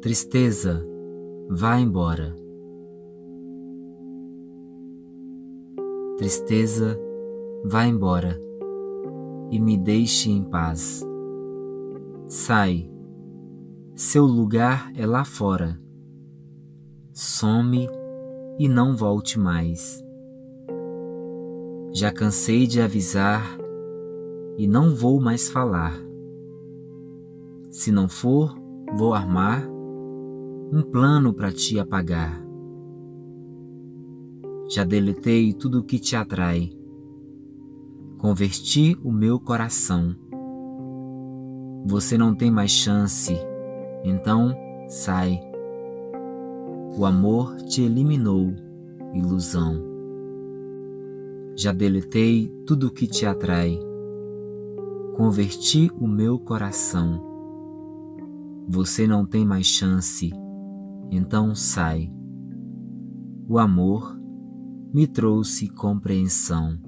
Tristeza, vá embora. Tristeza, vá embora e me deixe em paz. Sai, seu lugar é lá fora. Some e não volte mais. Já cansei de avisar e não vou mais falar. Se não for, vou armar um plano para te apagar. Já deletei tudo que te atrai. Converti o meu coração. Você não tem mais chance, então sai. O amor te eliminou, ilusão. Já deletei tudo que te atrai. Converti o meu coração. Você não tem mais chance, então sai. O amor me trouxe compreensão.